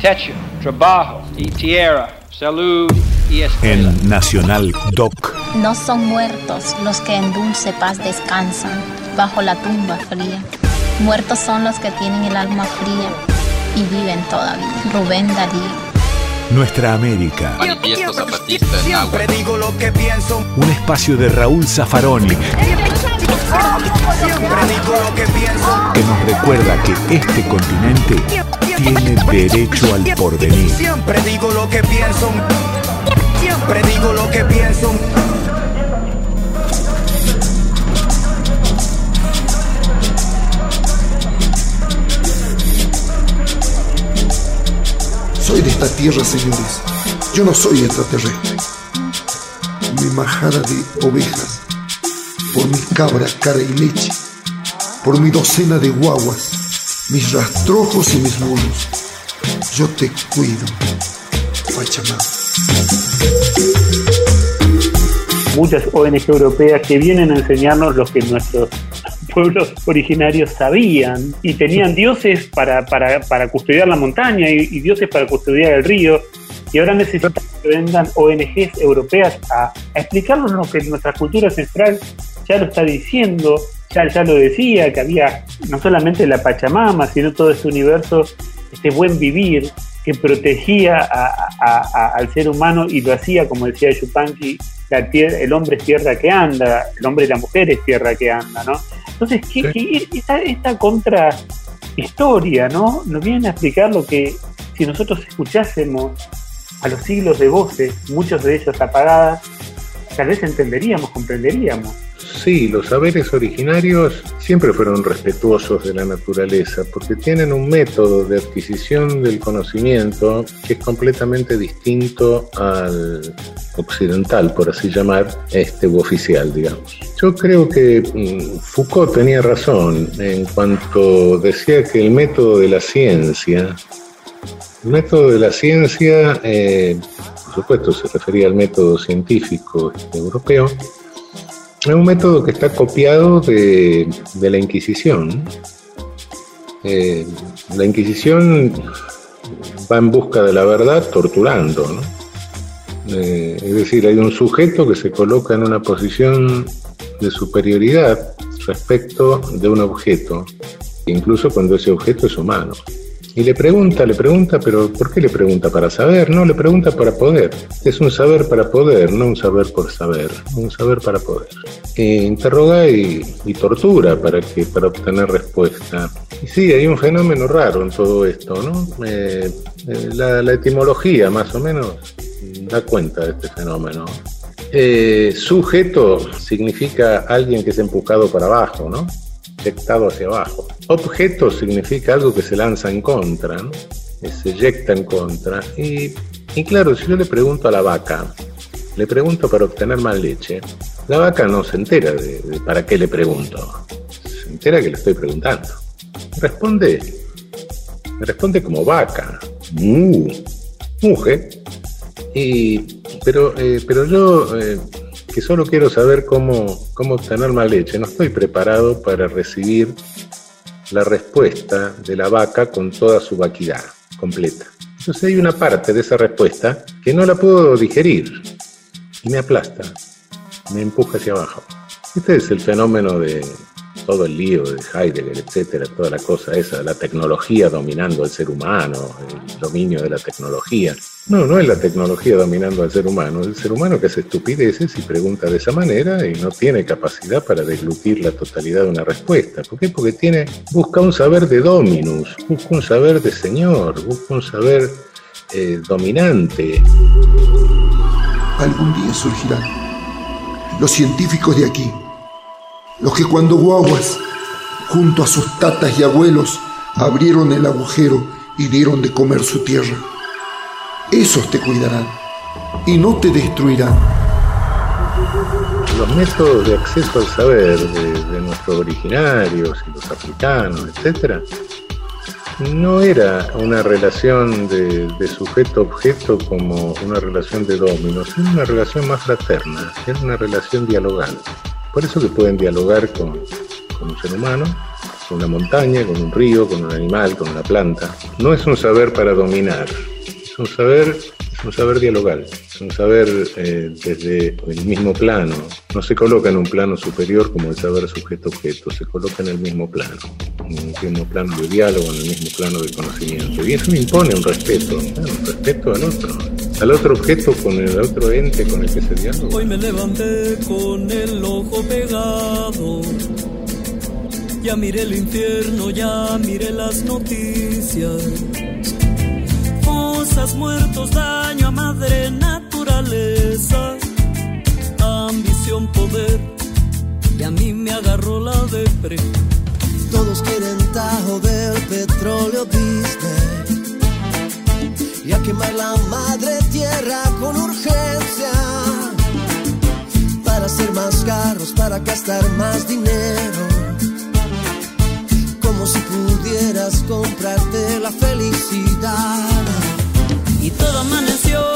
techo, trabajo y tierra, salud y escuela. En Nacional Doc. No son muertos los que en dulce paz descansan bajo la tumba fría. Muertos son los que tienen el alma fría y viven todavía. Rubén Darío. Nuestra América. Manifiesto Zapatista en agua. Siempre digo lo que pienso. Un espacio de Raúl Zaffaroni Siempre digo lo que pienso. que nos recuerda que este continente tiene derecho al porvenir. Siempre digo lo que pienso. Siempre digo lo que pienso. Soy de esta tierra, señores. Yo no soy extraterrestre. Mi majada de ovejas, por mi cabra, cara y leche, por mi docena de guaguas, mis rastrojos y mis mulos. Yo te cuido, Pachamama. muchas ONG europeas que vienen a enseñarnos lo que nuestros pueblos originarios sabían y tenían dioses para, para, para custodiar la montaña y, y dioses para custodiar el río. Y ahora necesitan que vengan ONGs europeas a, a explicarnos lo que nuestra cultura ancestral ya lo está diciendo, ya, ya lo decía, que había no solamente la Pachamama, sino todo este universo, este buen vivir que protegía a- a- a- al ser humano y lo hacía, como decía Yupanqui, la tier- el hombre es tierra que anda, el hombre y la mujer es tierra que anda, ¿no? Entonces, ¿qué, qué- esta, esta contra historia, ¿no? Nos viene a explicar lo que si nosotros escuchásemos a los siglos de voces, muchos de ellos apagadas, tal vez entenderíamos, comprenderíamos. Sí, los saberes originarios siempre fueron respetuosos de la naturaleza porque tienen un método de adquisición del conocimiento que es completamente distinto al occidental, por así llamar, este u oficial, digamos. Yo creo que mm, Foucault tenía razón en cuanto decía que el método de la ciencia, el método de la ciencia, eh, por supuesto, se refería al método científico este, europeo, es un método que está copiado de, la Inquisición. Eh, la Inquisición va en busca de la verdad torturando, ¿no? Eh, es decir, hay un sujeto que se coloca en una posición de superioridad respecto de un objeto, incluso cuando ese objeto es humano. Y le pregunta, le pregunta, pero ¿por qué le pregunta? ¿Para saber? No, le pregunta para poder. Es un saber para poder, no un saber por saber, un saber para poder. E interroga y, tortura para, que, para obtener respuesta. Y sí, hay un fenómeno raro en todo esto, ¿no? Eh, eh, la, etimología, más o menos, da cuenta de este fenómeno. Eh, sujeto significa alguien que es empujado para abajo, ¿no? Eyectado hacia abajo. Objeto significa algo que se lanza en contra. Que se eyecta en contra. Y, claro, si yo le pregunto a la vaca, le pregunto para obtener más leche, la vaca no se entera de, para qué le pregunto. Se entera que le estoy preguntando. Responde. Responde como vaca. Mu. Mujer. Y, pero, eh, pero yo, eh, que solo quiero saber cómo, cómo obtener más leche, no estoy preparado para recibir la respuesta de la vaca con toda su vaquidad completa. Entonces hay una parte de esa respuesta que no la puedo digerir y me aplasta, me empuja hacia abajo. Este es el fenómeno de todo el lío de Heidegger, etcétera, toda la cosa esa, la tecnología dominando al ser humano, el dominio de la tecnología. No, no es la tecnología dominando al ser humano, es el ser humano que hace estupideces y pregunta de esa manera y no tiene capacidad para deglutir la totalidad de una respuesta. ¿Por qué? Porque tiene, busca un saber de dominus, busca un saber de señor, busca un saber eh, dominante. Algún día surgirán los científicos de aquí, los que cuando guaguas, junto a sus tatas y abuelos, abrieron el agujero y dieron de comer su tierra. Esos te cuidarán y no te destruirán. Los métodos de acceso al saber de, nuestros originarios y los africanos, etcétera, no era una relación de, de sujeto-objeto como una relación de dominos, era una relación más fraterna, era una relación dialogante. Por eso que pueden dialogar con, con un ser humano con una montaña, con un río, con un animal, con una planta. No es un saber para dominar, es un saber es un saber dialogal, es un saber eh, desde el mismo plano. No se coloca en un plano superior como el saber sujeto-objeto, se coloca en el mismo plano, en el mismo plano de diálogo, en el mismo plano de conocimiento. Y eso impone un respeto, un respeto al otro, al otro objeto con el otro ente con el que se dialoga. Hoy me levanté con el ojo pegado. Ya miré el infierno, ya miré las noticias muertos, daño a madre naturaleza, ambición, poder, y a mí me agarró la depre. Todos quieren tajo del petróleo a quemar la madre tierra con urgencia. Para hacer más carros, para gastar más dinero. Como si pudieras comprarte la felicidad. Y todo amaneció